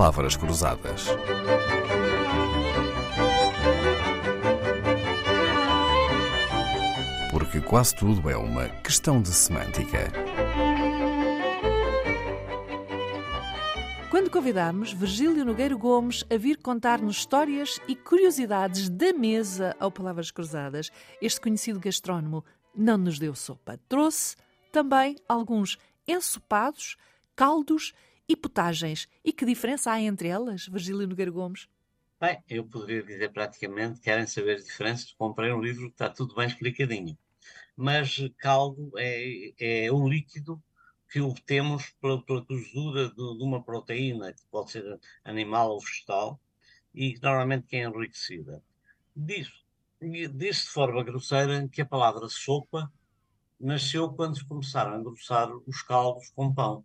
palavras cruzadas. Porque quase tudo é uma questão de semântica. Quando convidámos Virgílio Nogueiro Gomes a vir contar-nos histórias e curiosidades da mesa ao Palavras Cruzadas, este conhecido gastrónomo não nos deu sopa. Trouxe também alguns ensopados, caldos e potagens. E que diferença há entre elas, Virgílio Nogueiro Gomes? Bem, eu poderia dizer praticamente, querem saber as diferenças, comprei um livro que está tudo bem explicadinho. Mas caldo é, é um líquido que obtemos pela, pela de, de, uma proteína, que pode ser animal ou vegetal, e que normalmente é enriquecida. Diz, diz de forma grosseira que a palavra sopa nasceu quando se começaram a engrossar os caldos com pão.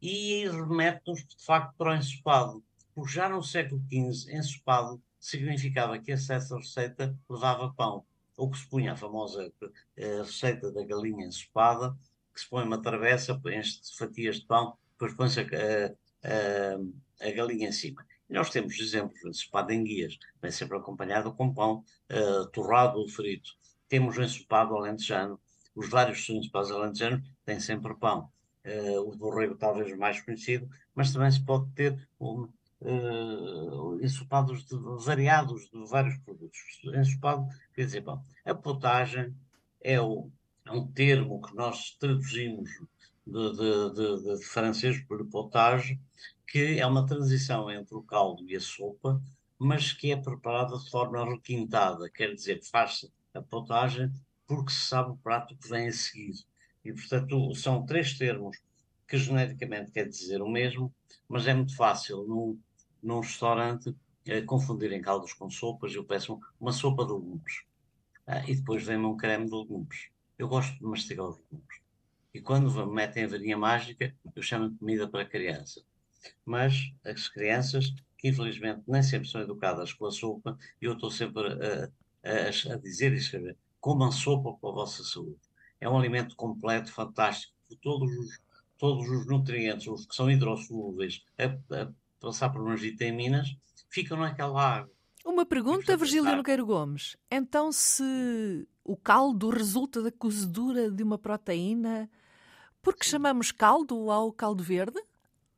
E remete-nos, de facto, para o ensopado. Porque já no século XV, ensopado significava que essa receita levava pão. Ou que se punha a famosa uh, receita da galinha ensopada, que se põe uma travessa, enche fatias de pão, depois põe-se a, a, a, galinha em cima. E nós temos exemplos de ensopado em guias, vem sempre acompanhado com pão uh, torrado ou frito. Temos o ensopado alentejano, os vários sonhos para os alentejanos têm sempre pão. Uh, o borrego talvez o mais conhecido, mas também se pode ter um, uh, ensopados de, variados de vários produtos. Ensopado quer dizer pão. A potagem é, o, é um termo que nós traduzimos de, de, de francês por potage, que é uma transição entre o caldo e a sopa, mas que é preparada de forma requintada, quer dizer, faz-se a potagem porque se sabe o prato que vem a seguir. E, portanto, são três termos que genericamente quer dizer o mesmo, mas é muito fácil num, num restaurante eh, confundirem caldos com sopas. Eu peço uma sopa de legumes ah, e depois vem-me um creme de legumes. Eu gosto de mastigar os legumes. E quando me metem a varinha mágica, eu chamo de comida para criança. Mas as crianças, que infelizmente nem sempre são educadas com a sopa, eu estou sempre a, a, a dizer e escrever comam sopa para a vossa saúde. É um alimento completo, fantástico, por todos os, todos os nutrientes, os que são hidrossolúveis, a, a passar por umas vitaminas, ficam naquela água. Uma pergunta, Virgílio Nogueiro Gomes. Então, se o caldo resulta da cozedura de uma proteína, por que chamamos caldo ao caldo verde?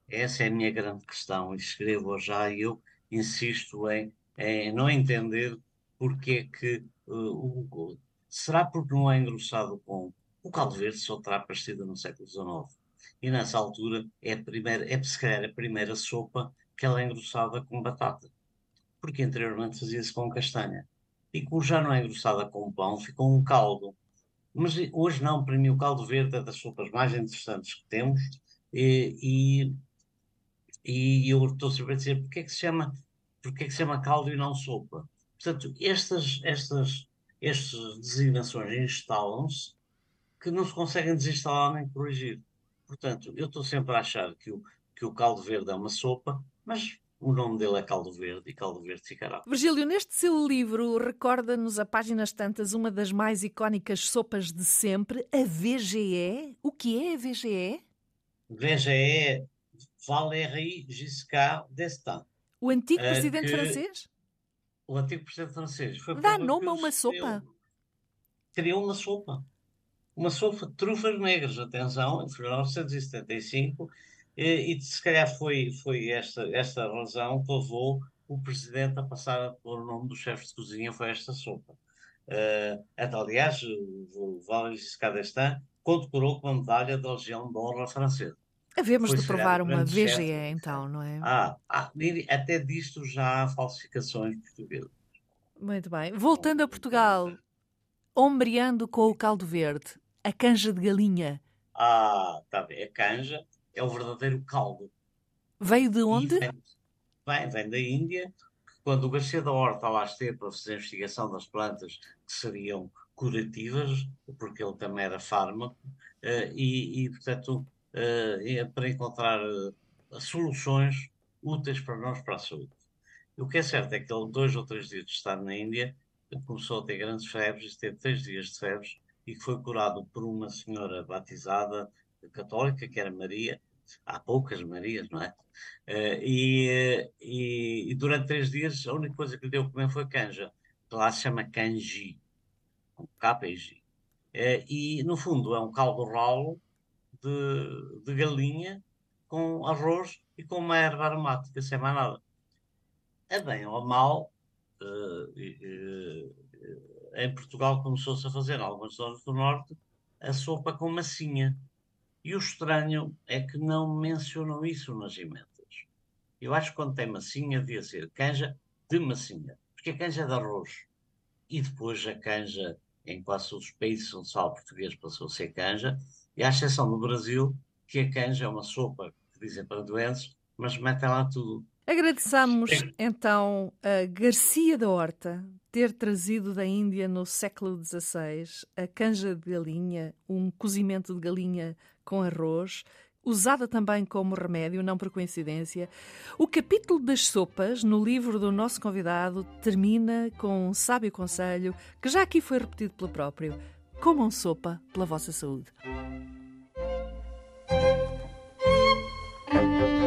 Essa é a minha grande questão, e escrevo já e eu insisto em, em não entender porque é que uh, o, Será porque não é engrossado com o caldo verde só terá aparecido no século XIX. E nessa altura é, a primeira, é se calhar a primeira sopa que ela é engrossada com batata. Porque anteriormente fazia-se com castanha. E como já não é engrossada com pão, ficou um caldo. Mas hoje não, para mim o caldo verde é das sopas mais interessantes que temos. E, e, e eu estou sempre a dizer porque é que se chama, porque é que se chama caldo e não sopa. Portanto, estas, estas estas designações instalam-se que não se conseguem desinstalar nem corrigir. Portanto, eu estou sempre a achar que o, que o caldo verde é uma sopa, mas o nome dele é caldo verde e caldo verde ficará. Virgílio, neste seu livro, recorda-nos a páginas tantas uma das mais icónicas sopas de sempre, a VGE. O que é a VGE? VGE, Valéry Giscard d'Estaing. O antigo presidente que... francês? O antigo presidente francês. Foi Dá nome a uma sopa? Criou uma sopa. Uma sopa de trufas negras, atenção, em 1975, e, e se calhar foi, foi esta, esta razão que levou o presidente a passar por o nome do chefe de cozinha, foi esta sopa. Uh, aliás, o Valéry Giscard d'Estaing condecorou com a medalha da Legião de Honra francesa. Havemos de provar uma VGE, então, não é? Ah, ah, até disto já há falsificações portuguesas. Muito bem. Voltando a Portugal, ombreando com o caldo verde, a canja de galinha. Ah, está bem. A canja é o verdadeiro caldo. Veio de onde? Vem, vem, da Índia. Quando o Garcia da Horta lá esteve para fazer a investigação das plantas que seriam curativas, porque ele também era fármaco, eh, e, e portanto uh, para encontrar uh, soluções úteis para nós, para a saúde. O que é certo é que ele, dois ou três dias de estar na Índia, começou a ter grandes febres, teve três dias de febres, e foi curado por uma senhora batizada católica, que era Maria, há poucas Marias, não é? Uh, e, e, e, durante três dias a única coisa que lhe deu comer foi canja, que lá se chama canji, com K e G. Uh, e no fundo é um caldo ralo de, de galinha com arroz e com uma erva aromática, sem mais nada. É bem ou mal, uh, em Portugal começou-se a fazer, em algumas zonas do Norte, a sopa com massinha. E o estranho é que não mencionam isso nas emendas. Eu acho que quando tem massinha devia ser canja de massinha, porque a canja é de arroz. E depois a canja, em quase todos os países onde sal português passou a ser canja, e à exceção no Brasil, que a canja é uma sopa que dizem para doentes, mas metem lá tudo. Agradeçamos então a Garcia da Horta ter trazido da Índia no século XVI a canja de galinha, um cozimento de galinha com arroz, usada também como remédio, não por coincidência. O capítulo das sopas no livro do nosso convidado termina com um sábio conselho que já aqui foi repetido pelo próprio: comam sopa pela vossa saúde.